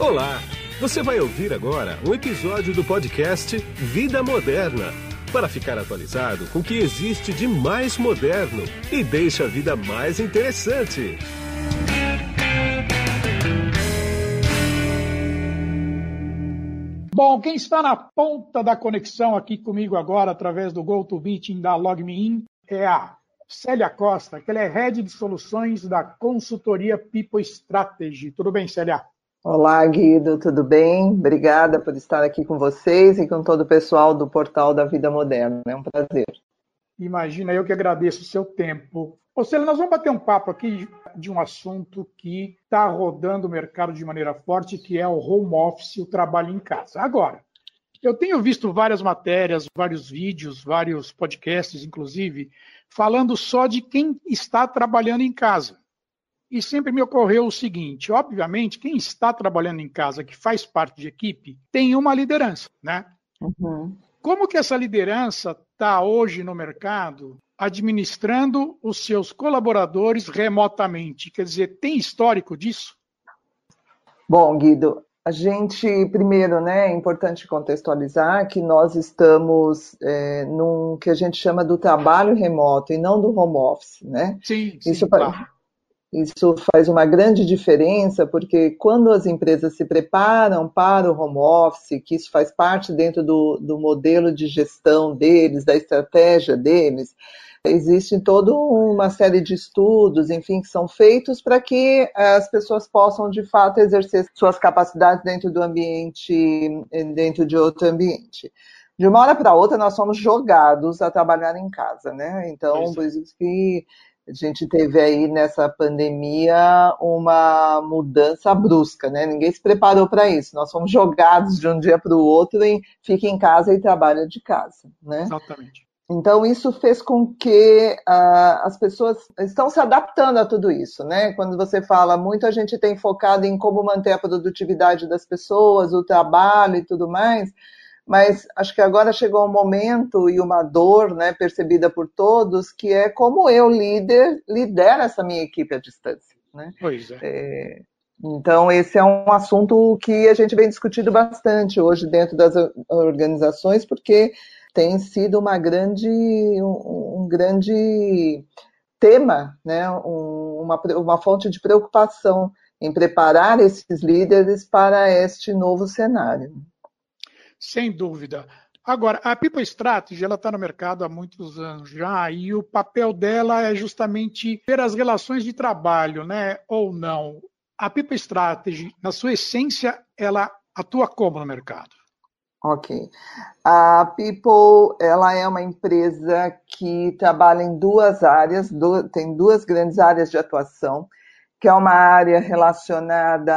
Olá! Você vai ouvir agora um episódio do podcast Vida Moderna para ficar atualizado com o que existe de mais moderno e deixa a vida mais interessante. Bom, quem está na ponta da conexão aqui comigo agora, através do GoToMeeting da LogMeIn, é a Célia Costa, que ela é Head de Soluções da consultoria People Strategy. Tudo bem, Célia? Olá, Guido, tudo bem? Obrigada por estar aqui com vocês e com todo o pessoal do Portal da Vida Moderna. É um prazer. Imagina, eu que agradeço o seu tempo. Ô, Célia, nós vamos bater um papo aqui de um assunto que está rodando o mercado de maneira forte, que é o home office, o trabalho em casa. Agora, eu tenho visto várias matérias, vários vídeos, vários podcasts, inclusive, falando só de quem está trabalhando em casa. E sempre me ocorreu o seguinte: obviamente, quem está trabalhando em casa, que faz parte de equipe, tem uma liderança, né? Uhum. Como que essa liderança está hoje no mercado administrando os seus colaboradores remotamente? Quer dizer, tem histórico disso? Bom, Guido, a gente, primeiro, né, é importante contextualizar que nós estamos é, num que a gente chama do trabalho remoto e não do home office, né? Sim, sim Isso claro. Isso faz uma grande diferença, porque quando as empresas se preparam para o home office, que isso faz parte dentro do, do modelo de gestão deles, da estratégia deles, existe toda uma série de estudos, enfim, que são feitos para que as pessoas possam, de fato, exercer suas capacidades dentro do ambiente, dentro de outro ambiente de uma hora para outra nós somos jogados a trabalhar em casa, né? Então, por isso que a gente teve aí nessa pandemia uma mudança brusca, né? Ninguém se preparou para isso. Nós fomos jogados de um dia para o outro em fique em casa e trabalha de casa, né? Exatamente. Então, isso fez com que uh, as pessoas estão se adaptando a tudo isso, né? Quando você fala, muito a gente tem focado em como manter a produtividade das pessoas, o trabalho e tudo mais, mas acho que agora chegou um momento e uma dor né, percebida por todos, que é como eu, líder, lidero essa minha equipe à distância. Né? Pois é. é. Então, esse é um assunto que a gente vem discutindo bastante hoje dentro das organizações, porque tem sido uma grande, um, um grande tema, né? Um, uma, uma fonte de preocupação em preparar esses líderes para este novo cenário. Sem dúvida. Agora, a People Strategy está no mercado há muitos anos já e o papel dela é justamente ver as relações de trabalho, né? Ou não. A People Strategy, na sua essência, ela atua como no mercado? Ok. A People, ela é uma empresa que trabalha em duas áreas, tem duas grandes áreas de atuação que é uma área relacionada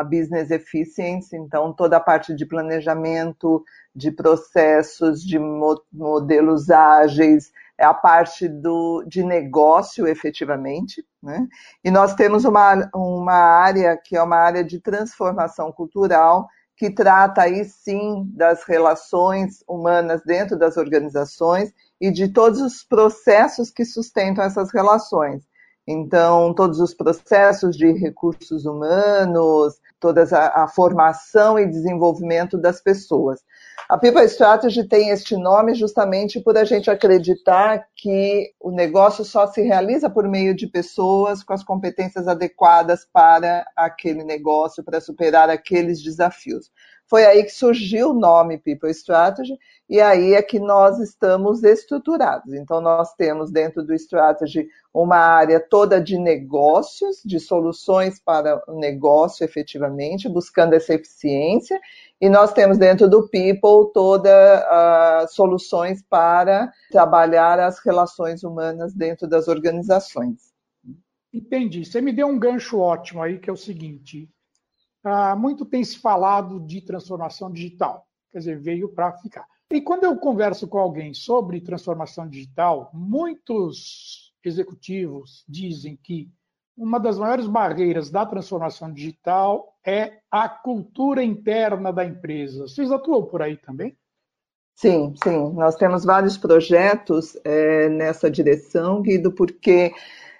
a business efficiency, então toda a parte de planejamento, de processos, de modelos ágeis, é a parte do, de negócio efetivamente, né? E nós temos uma, uma área que é uma área de transformação cultural, que trata aí sim das relações humanas dentro das organizações e de todos os processos que sustentam essas relações. Então, todos os processos de recursos humanos, toda a, a, formação e desenvolvimento das pessoas. A People Strategy tem este nome justamente por a gente acreditar que o negócio só se realiza por meio de pessoas com as competências adequadas para aquele negócio, para superar aqueles desafios. Foi aí que surgiu o nome People Strategy, e aí é que nós estamos estruturados. Então, nós temos dentro do Strategy uma área toda de negócios, de soluções para o negócio efetivamente, buscando essa eficiência, e nós temos dentro do People todas as soluções para trabalhar as relações humanas dentro das organizações. Entendi. Você me deu um gancho ótimo aí, que é o seguinte: ah, muito tem se falado de transformação digital, quer dizer, veio para ficar. E quando eu converso com alguém sobre transformação digital, muitos executivos dizem que uma das maiores barreiras da transformação digital é a cultura interna da empresa. Vocês atuam por aí também? Sim, sim. Nós temos vários projetos é, nessa direção, Guido, porque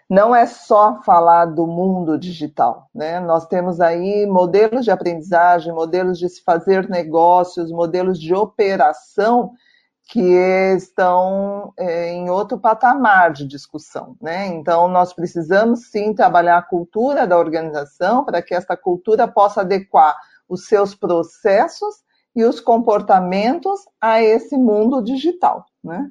não é só falar do mundo digital, né? Nós temos aí modelos de aprendizagem, modelos de se fazer negócios, modelos de operação que estão é, em outro patamar de discussão, né? Então nós precisamos sim trabalhar a cultura da organização para que essa cultura possa adequar os seus processos e os comportamentos a esse mundo digital, né?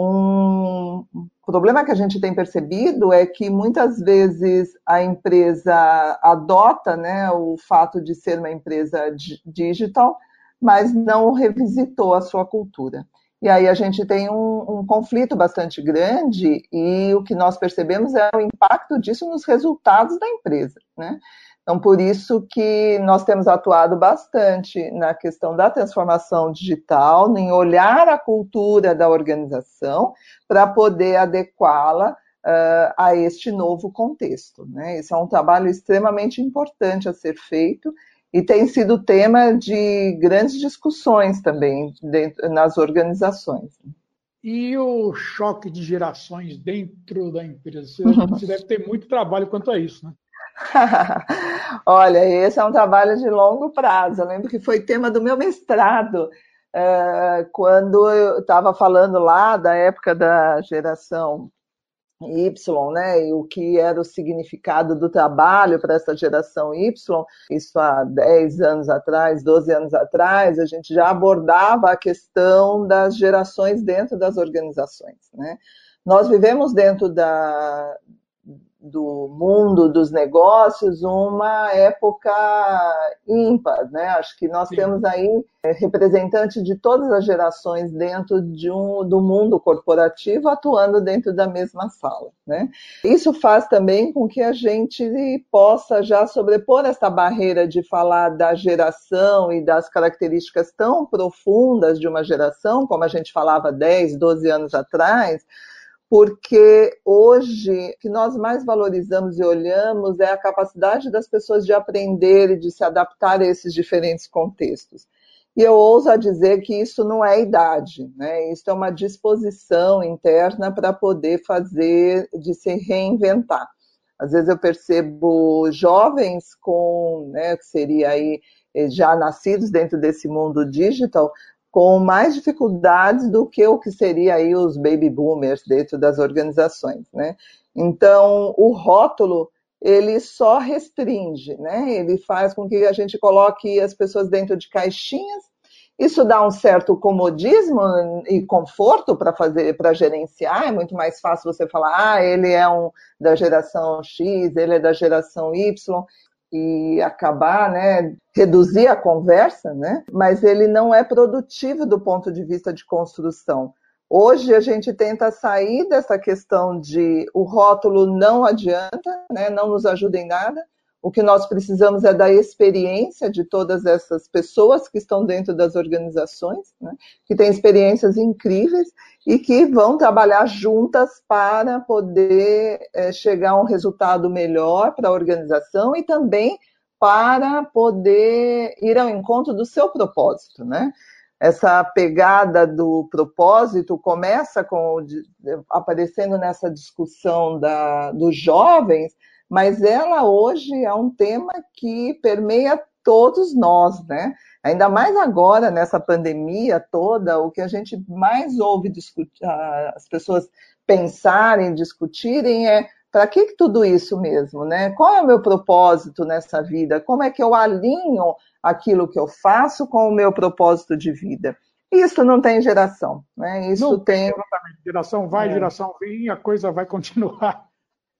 Um problema que a gente tem percebido é que muitas vezes a empresa adota né, o fato de ser uma empresa digital, mas não revisitou a sua cultura. E aí a gente tem um, um, conflito bastante grande e o que nós percebemos é o impacto disso nos resultados da empresa. Né? Então, por isso que nós temos atuado bastante na questão da transformação digital, em olhar a cultura da organização para poder adequá-la uh, a este novo contexto. Né? Esse é um trabalho extremamente importante a ser feito e tem sido tema de grandes discussões também dentro, nas organizações. E o choque de gerações dentro da empresa? Você, você deve ter muito trabalho quanto a isso, né? Olha, esse é um trabalho de longo prazo. Eu lembro que foi tema do meu mestrado, é, quando eu estava falando lá da época da geração Y, né, e o que era o significado do trabalho para essa geração Y, isso há 10 anos atrás, 12 anos atrás, a gente já abordava a questão das gerações dentro das organizações, né. Nós vivemos dentro da, do mundo dos negócios uma época ímpar, né? Acho que nós Sim. temos aí é, representantes de todas as gerações dentro de um, do mundo corporativo atuando dentro da mesma sala, né? Isso faz também com que a gente possa já sobrepor essa barreira de falar da geração e das características tão profundas de uma geração, como a gente falava 10, 12 anos atrás, porque hoje o que nós mais valorizamos e olhamos é a capacidade das pessoas de aprender e de se adaptar a esses diferentes contextos. E eu ouso dizer que isso não é idade, né? Isso é uma disposição interna para poder fazer, de se reinventar. Às vezes eu percebo jovens com, né, que seria aí eh, já nascidos dentro desse mundo digital, com mais dificuldades do que o que seria aí os baby boomers dentro das organizações, né? Então, o rótulo ele só restringe, né? Ele faz com que a gente coloque as pessoas dentro de caixinhas. Isso dá um certo comodismo e conforto para fazer, para gerenciar. É muito mais fácil você falar, ah, ele é um da geração X, ele é da geração Y e acabar, né, reduzir a conversa, né, mas ele não é produtivo do ponto de vista de construção. Hoje a gente tenta sair dessa questão de o rótulo não adianta, né, não nos ajuda em nada, o que nós precisamos é da experiência de todas essas pessoas que estão dentro das organizações, né, que têm experiências incríveis e que vão trabalhar juntas para poder é, chegar a um resultado melhor para a organização e também para poder ir ao encontro do seu propósito, né? Essa pegada do propósito começa com aparecendo nessa discussão da, dos jovens, mas ela hoje é um tema que permeia todos nós, né? Ainda mais agora, nessa pandemia toda, o que a gente mais ouve discutir, as pessoas pensarem, discutirem é para que, que tudo isso mesmo, né? Qual é o meu propósito nessa vida? Como é que eu alinho aquilo que eu faço com o meu propósito de vida? Isso não tem geração, né? Isso não tem. Geração vai, é. geração vem, a coisa vai continuar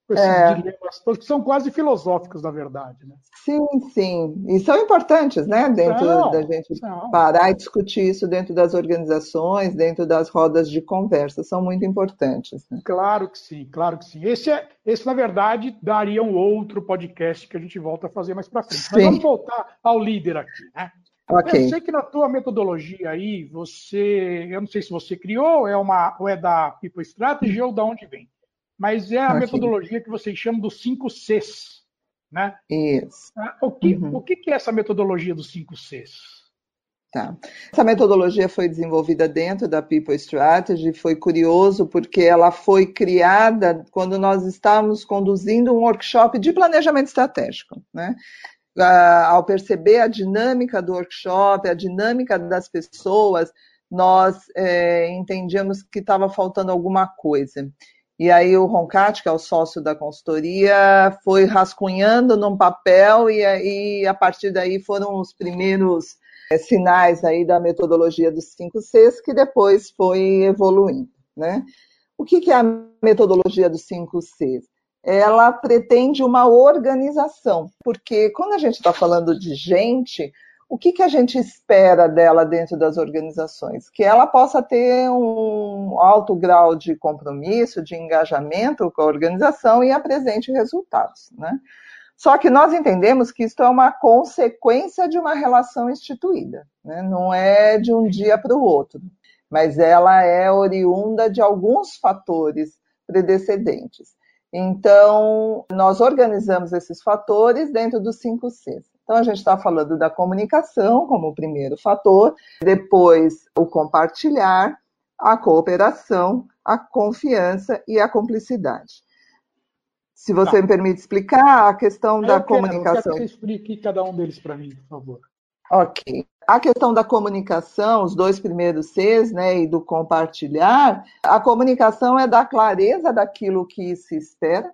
com esses é. dilemas todos, que são quase filosóficos, na verdade. Né? Sim, sim. E são importantes, né? Dentro não, da gente não. parar e discutir isso dentro das organizações, dentro das rodas de conversa. São muito importantes. Né? Claro que sim, claro que sim. Esse, é, esse, na verdade, daria um outro podcast que a gente volta a fazer mais para frente. Sim. Mas vamos voltar ao líder aqui, né? Okay. Eu sei que na tua metodologia aí, você, eu não sei se você criou, é uma, ou é da People Strategy ou da onde vem mas é a okay. metodologia que vocês chamam dos 5 Cs. Né? Isso. Ah, o que, uhum. o que é essa metodologia dos 5 Cs? Tá. Essa metodologia foi desenvolvida dentro da People Strategy, foi curioso porque ela foi criada quando nós estávamos conduzindo um workshop de planejamento estratégico. Né? Ao perceber a dinâmica do workshop, a dinâmica das pessoas, nós é, entendíamos que estava faltando alguma coisa. E aí o Roncati, que é o sócio da consultoria, foi rascunhando num papel e aí a partir daí foram os primeiros é, sinais aí da metodologia dos 5 Cs que depois foi evoluindo, né? O que, que é a metodologia dos 5 Cs? Ela pretende uma organização, porque quando a gente está falando de gente, o que, que a gente espera dela dentro das organizações? Que ela possa ter um alto grau de compromisso, de engajamento com a organização e apresente resultados. Né? Só que nós entendemos que isso é uma consequência de uma relação instituída, né? não é de um dia para o outro, mas ela é oriunda de alguns fatores predecedentes. Então, nós organizamos esses fatores dentro dos cinco Cs. Então, a gente está falando da comunicação como o primeiro fator, depois o compartilhar, a cooperação, a confiança e a cumplicidade. Se você tá. me permite explicar a questão da quero, comunicação. Eu quero que você explique cada um deles para mim, por favor. Ok. A questão da comunicação, os dois primeiros Cs, né, e do compartilhar, a comunicação é da clareza daquilo que se espera,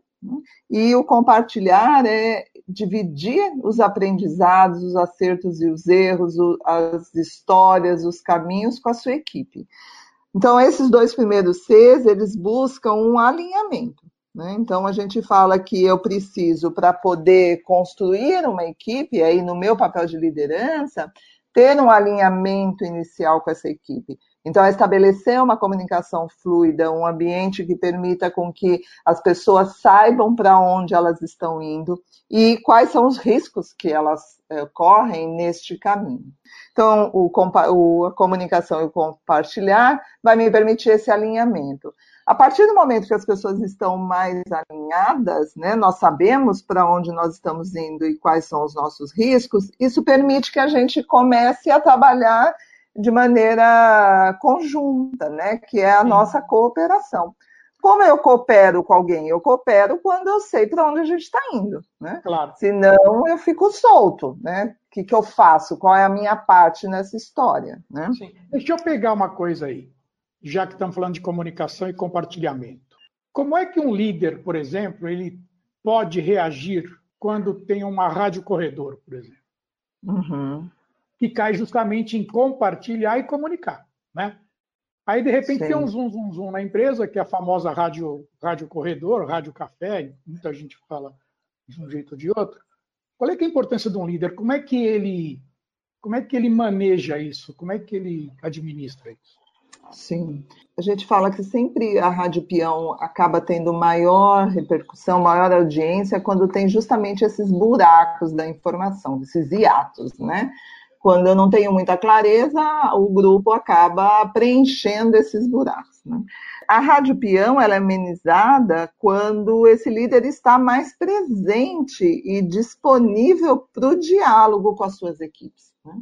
e o compartilhar é dividir os aprendizados, os acertos e os erros, as histórias, os caminhos com a sua equipe. Então, esses dois primeiros Cs, eles buscam um alinhamento. Né? Então, a gente fala que eu preciso, para poder construir uma equipe, aí no meu papel de liderança, ter um alinhamento inicial com essa equipe. Então, é estabelecer uma comunicação fluida, um ambiente que permita com que as pessoas saibam para onde elas estão indo e quais são os riscos que elas é, correm neste caminho. Então, o, o, a comunicação e o compartilhar vai me permitir esse alinhamento. A partir do momento que as pessoas estão mais alinhadas, né, nós sabemos para onde nós estamos indo e quais são os nossos riscos, isso permite que a gente comece a trabalhar de maneira conjunta, né, que é a nossa cooperação. Como eu coopero com alguém? Eu coopero quando eu sei para onde a gente está indo, né? Claro. Senão eu fico solto, né? O que, que eu faço? Qual é a minha parte nessa história, né? Sim. Deixa eu pegar uma coisa aí já que estamos falando de comunicação e compartilhamento. Como é que um líder, por exemplo, ele pode reagir quando tem uma rádio corredor, por exemplo? Uhum. Que cai justamente em compartilhar e comunicar, né? Aí, de repente, Sim. tem um zoom, zoom, zoom na empresa, que é a famosa rádio, rádio corredor, rádio café, muita gente fala de um jeito ou de outro. Qual é, é a importância de um líder? Como é que ele, como é que ele maneja isso? Como é que ele administra isso? Sim. A gente fala que sempre a Rádio Peão acaba tendo maior repercussão, maior audiência quando tem justamente esses buracos da informação, esses hiatos, né? Quando eu não tenho muita clareza, o grupo acaba preenchendo esses buracos. Né? A Rádio Peão ela é amenizada quando esse líder está mais presente e disponível para o diálogo com as suas equipes. Né?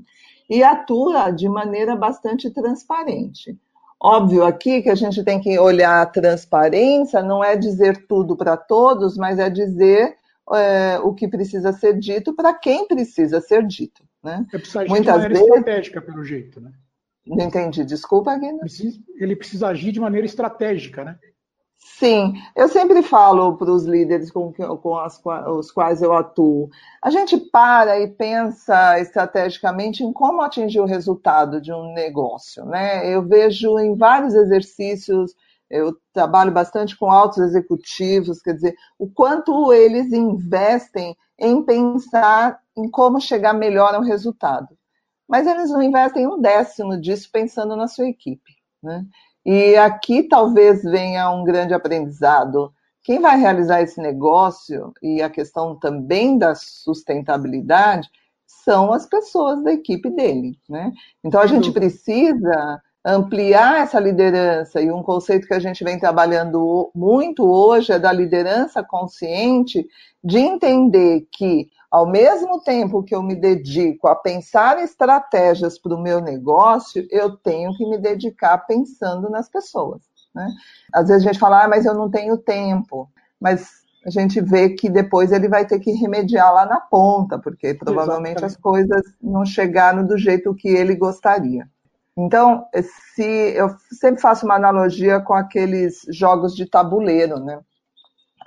E atua de maneira bastante transparente. Óbvio aqui que a gente tem que olhar a transparência, não é dizer tudo para todos, mas é dizer é, o que precisa ser dito para quem precisa ser dito. Né? É Muitas de maneira vezes... estratégica, pelo jeito, né? Não entendi, desculpa, Guina. Ele precisa agir de maneira estratégica, né? Sim, eu sempre falo para os líderes com, com as, os quais eu atuo. A gente para e pensa estrategicamente em como atingir o resultado de um negócio. Né? Eu vejo em vários exercícios, eu trabalho bastante com altos executivos, quer dizer, o quanto eles investem em pensar em como chegar melhor ao resultado. Mas eles não investem um décimo disso pensando na sua equipe. Né? E aqui talvez venha um grande aprendizado. Quem vai realizar esse negócio e a questão também da sustentabilidade são as pessoas da equipe dele, né? Então a gente precisa ampliar essa liderança, e um conceito que a gente vem trabalhando muito hoje é da liderança consciente, de entender que, ao mesmo tempo que eu me dedico a pensar estratégias para o meu negócio, eu tenho que me dedicar pensando nas pessoas. Né? Às vezes a gente fala, ah, mas eu não tenho tempo. Mas a gente vê que depois ele vai ter que remediar lá na ponta, porque provavelmente Exatamente. as coisas não chegaram do jeito que ele gostaria. Então, se eu sempre faço uma analogia com aqueles jogos de tabuleiro, né?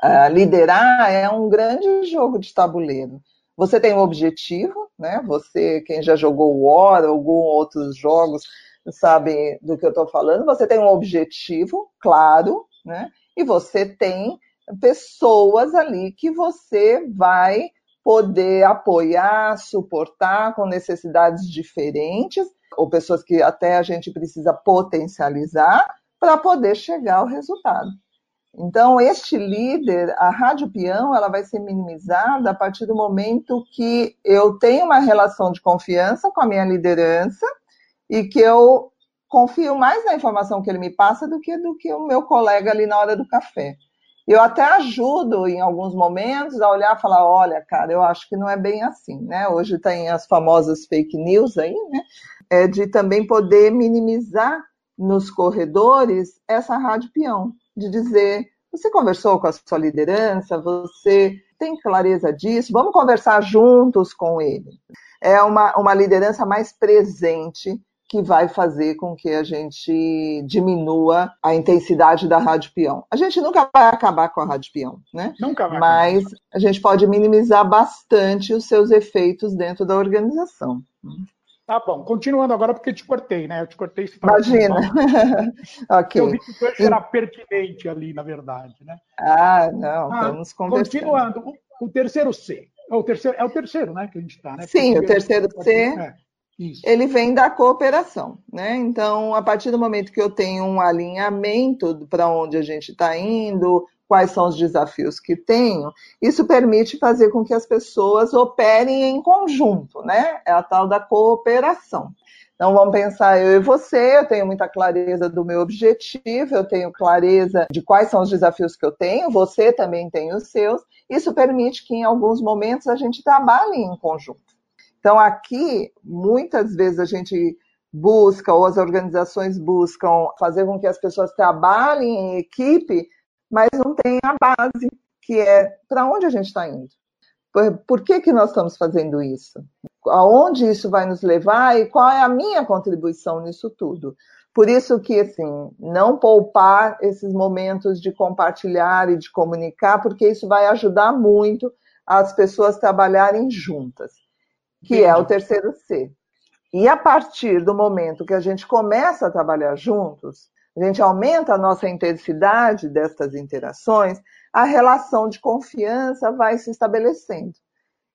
Uh, liderar é um grande jogo de tabuleiro. Você tem um objetivo, né? Você, quem já jogou War algum outros jogos, sabe do que eu estou falando. Você tem um objetivo, claro, né? E você tem pessoas ali que você vai poder apoiar, suportar com necessidades diferentes ou pessoas que até a gente precisa potencializar para poder chegar ao resultado. Então, este líder, a rádio peão, ela vai ser minimizada a partir do momento que eu tenho uma relação de confiança com a minha liderança e que eu confio mais na informação que ele me passa do que do que o meu colega ali na hora do café. Eu até ajudo em alguns momentos a olhar e falar, olha, cara, eu acho que não é bem assim, né? Hoje tem as famosas fake news aí, né? é, de também poder minimizar nos corredores essa rádio peão, de dizer, você conversou com a sua liderança, você tem clareza disso, vamos conversar juntos com ele. É uma, uma liderança mais presente que vai fazer com que a gente diminua a intensidade da rádio peão. A gente nunca vai acabar com a rádio peão, né? Nunca vai. Mas a gente pode minimizar bastante os seus efeitos dentro da organização. Tá bom, continuando agora porque te cortei, né? Eu te cortei. Imagina. ok. Eu vi que o era pertinente ali, na verdade, né? Ah, não, ah, vamos conversando. Continuando, o, o, terceiro C. É o terceiro, é o terceiro, né, que a gente está, né? Sim, o terceiro C, é, ele vem da cooperação, né? Então, a partir do momento que eu tenho um alinhamento para onde a gente está indo, quais são os desafios que tenho, isso permite fazer com que as pessoas operem em conjunto, né? É a tal da cooperação. Então vamos pensar eu e você, eu tenho muita clareza do meu objetivo, eu tenho clareza de quais são os desafios que eu tenho, você também tem os seus. Isso permite que em alguns momentos a gente trabalhe em conjunto. Então aqui muitas vezes a gente busca ou as organizações buscam fazer com que as pessoas trabalhem em equipe mas não tem a base, que é para onde a gente está indo. Por, por, que, que nós estamos fazendo isso? Aonde isso vai nos levar e qual é a minha contribuição nisso tudo? Por isso que, assim, não poupar esses momentos de compartilhar e de comunicar, porque isso vai ajudar muito as pessoas trabalharem juntas, que Entendi. é o terceiro C. E a partir do momento que a gente começa a trabalhar juntos, a gente aumenta a nossa intensidade destas interações, a relação de confiança vai se estabelecendo.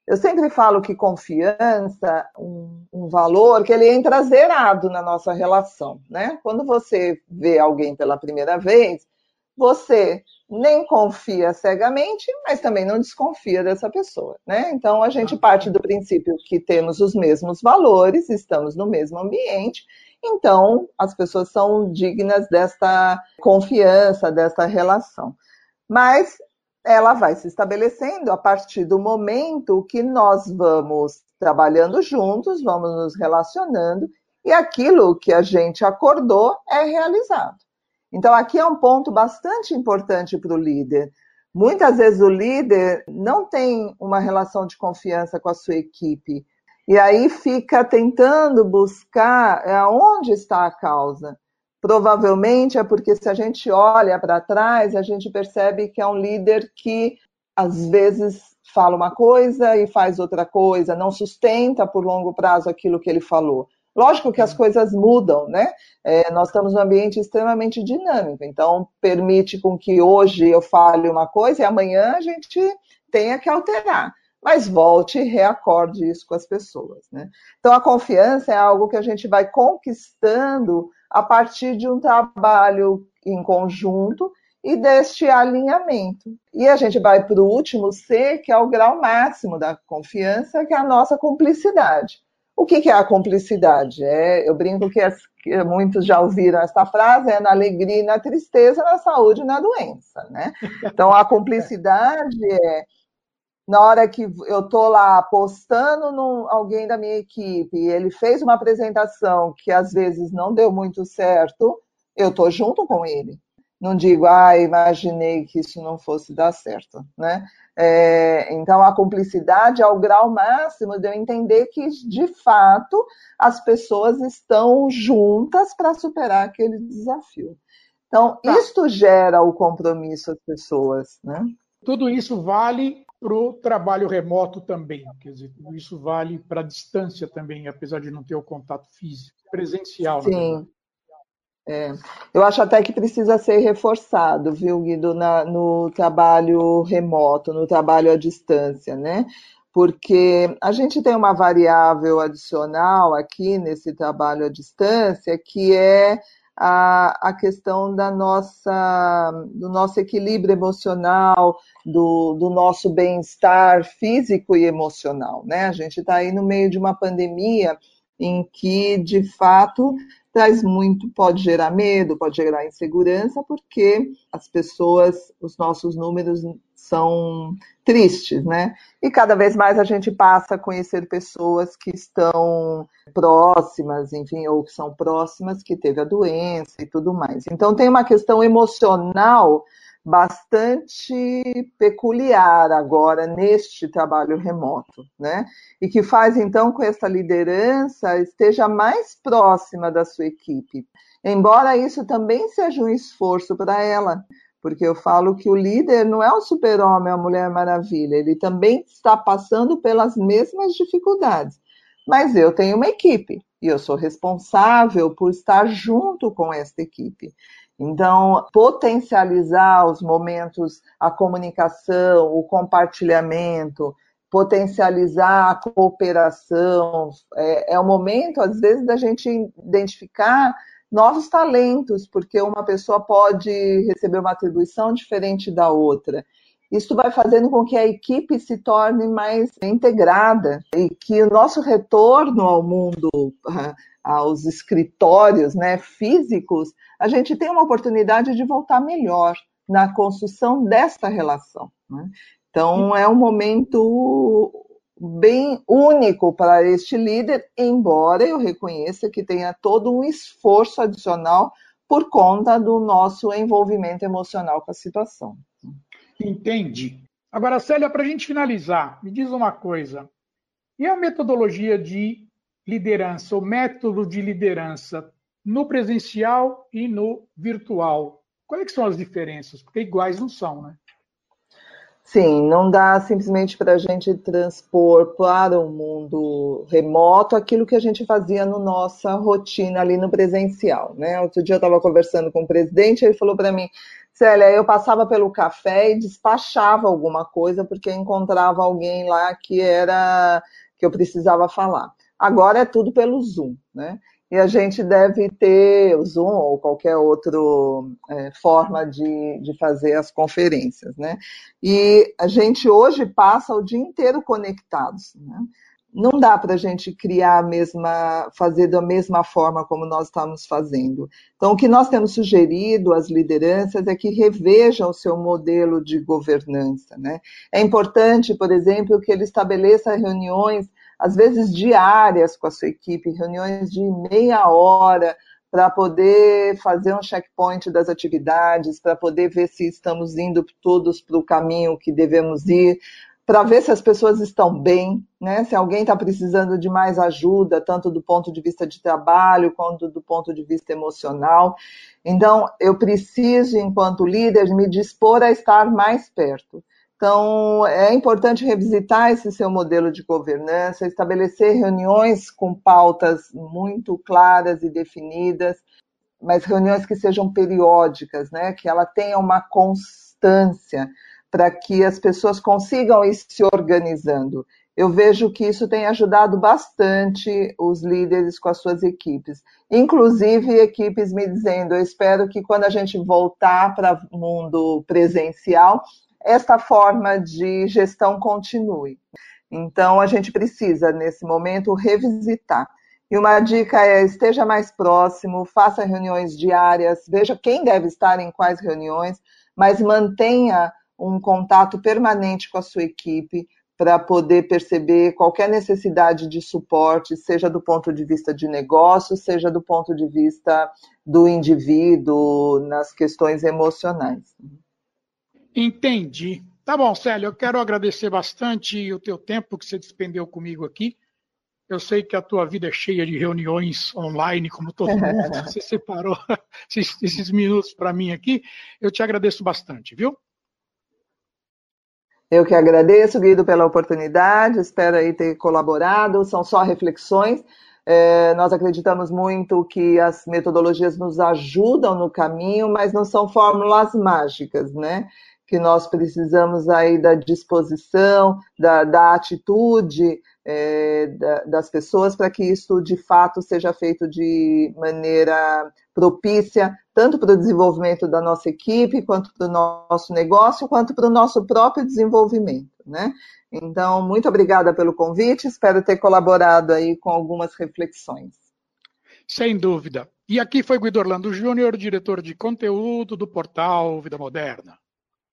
Eu sempre falo que confiança, um, um, valor que ele entra zerado na nossa relação, né? Quando você vê alguém pela primeira vez, você nem confia cegamente, mas também não desconfia dessa pessoa, né? Então a gente parte do princípio que temos os mesmos valores, estamos no mesmo ambiente então, as pessoas são dignas desta confiança, dessa relação. Mas ela vai se estabelecendo a partir do momento que nós vamos trabalhando juntos, vamos nos relacionando e aquilo que a gente acordou é realizado. Então, aqui é um ponto bastante importante para o líder. Muitas vezes o líder não tem uma relação de confiança com a sua equipe, e aí fica tentando buscar é, onde está a causa. Provavelmente é porque se a gente olha para trás, a gente percebe que é um líder que às vezes fala uma coisa e faz outra coisa, não sustenta por longo prazo aquilo que ele falou. Lógico que as coisas mudam, né? É, nós estamos num ambiente extremamente dinâmico, então permite com que hoje eu fale uma coisa e amanhã a gente tenha que alterar mas volte e reacorde isso com as pessoas. Né? Então, a confiança é algo que a gente vai conquistando a partir de um trabalho em conjunto e deste alinhamento. E a gente vai para o último C, que é o grau máximo da confiança, que é a nossa cumplicidade. O que, é a cumplicidade? É, eu brinco que, as, que, muitos já ouviram essa frase, é na alegria e na tristeza, na saúde e na doença, né? Então, a cumplicidade é na hora que eu estou lá apostando em alguém da minha equipe, e ele fez uma apresentação que às vezes não deu muito certo, eu estou junto com ele. Não digo, ah, imaginei que isso não fosse dar certo, né? É, então, a cumplicidade é o grau máximo de eu entender que, de fato, as pessoas estão juntas para superar aquele desafio. Então, tá. isto gera o compromisso às pessoas, né? Tudo isso vale para o trabalho remoto também, quer dizer, tudo isso vale para a distância também, apesar de não ter o contato físico, presencial. Sim. É. Eu acho até que precisa ser reforçado, viu, Guido, na, no trabalho remoto, no trabalho à distância, né? Porque a gente tem uma variável adicional aqui nesse trabalho à distância, que é a, a questão da nossa, do nosso equilíbrio emocional, do, do nosso bem-estar físico e emocional, né? A gente está aí no meio de uma pandemia em que, de fato, traz muito, pode gerar medo, pode gerar insegurança, porque as pessoas, os nossos números são tristes, né? E cada vez mais a gente passa a conhecer pessoas que estão próximas, enfim, ou que são próximas, que teve a doença e tudo mais. Então tem uma questão emocional bastante peculiar agora neste trabalho remoto, né? E que faz então com essa liderança esteja mais próxima da sua equipe. Embora isso também seja um esforço para ela, porque eu falo que o líder não é o super-homem, a Mulher Maravilha, ele também está passando pelas mesmas dificuldades. Mas eu tenho uma equipe e eu sou responsável por estar junto com esta equipe. Então, potencializar os momentos, a comunicação, o compartilhamento, potencializar a cooperação, é, é o momento, às vezes, da gente identificar novos talentos, porque uma pessoa pode receber uma atribuição diferente da outra. Isso vai fazendo com que a equipe se torne mais integrada e que o nosso retorno ao mundo aos escritórios né, físicos, a gente tem uma oportunidade de voltar melhor na construção desta relação. Né? Então, é um momento bem único para este líder, embora eu reconheça que tenha todo um esforço adicional por conta do nosso envolvimento emocional com a situação. Entendi. Agora, Célia, para a gente finalizar, me diz uma coisa. E a metodologia de liderança, o método de liderança no presencial e no virtual. Quais é são as diferenças? Porque iguais não são, né? Sim, não dá simplesmente para a gente transpor para o mundo remoto aquilo que a gente fazia na no nossa rotina ali no presencial, né? Outro dia eu estava conversando com o presidente, ele falou para mim, Célia, eu passava pelo café e despachava alguma coisa porque encontrava alguém lá que era que eu precisava falar. Agora é tudo pelo Zoom, né? E a gente deve ter o Zoom ou qualquer outra é, forma de, de fazer as conferências, né? E a gente hoje passa o dia inteiro conectados, né? Não dá para a gente criar a mesma, fazer da mesma forma como nós estamos fazendo. Então, o que nós temos sugerido às lideranças é que revejam o seu modelo de governança. Né? É importante, por exemplo, que ele estabeleça reuniões às vezes diárias com a sua equipe, reuniões de meia hora, para poder fazer um checkpoint das atividades, para poder ver se estamos indo todos para o caminho que devemos ir, para ver se as pessoas estão bem, né? se alguém está precisando de mais ajuda, tanto do ponto de vista de trabalho quanto do ponto de vista emocional. Então, eu preciso, enquanto líder, me dispor a estar mais perto. Então, é importante revisitar esse seu modelo de governança, estabelecer reuniões com pautas muito claras e definidas, mas reuniões que sejam periódicas, né? que ela tenha uma constância para que as pessoas consigam ir se organizando. Eu vejo que isso tem ajudado bastante os líderes com as suas equipes. Inclusive, equipes me dizendo: eu espero que quando a gente voltar para o mundo presencial, esta forma de gestão continue. Então, a gente precisa, nesse momento, revisitar. E uma dica é: esteja mais próximo, faça reuniões diárias, veja quem deve estar em quais reuniões, mas mantenha um contato permanente com a sua equipe para poder perceber qualquer necessidade de suporte, seja do ponto de vista de negócio, seja do ponto de vista do indivíduo, nas questões emocionais. Entendi. Tá bom, Célio, eu quero agradecer bastante o teu tempo que você despendeu comigo aqui. Eu sei que a tua vida é cheia de reuniões online, como todo mundo. Você separou esses, esses minutos para mim aqui. Eu te agradeço bastante, viu? Eu que agradeço, Guido, pela oportunidade. Espero aí ter colaborado. São só reflexões. É, nós acreditamos muito que as metodologias nos ajudam no caminho, mas não são fórmulas mágicas, né? Que nós precisamos aí da disposição, da, da atitude, é, da, das pessoas para que isso de fato seja feito de maneira propícia, tanto para o desenvolvimento da nossa equipe, quanto para o nosso negócio, quanto para o nosso próprio desenvolvimento. Né? Então, muito obrigada pelo convite, espero ter colaborado aí com algumas reflexões. Sem dúvida. E aqui foi Guido Orlando Júnior, diretor de conteúdo do portal Vida Moderna.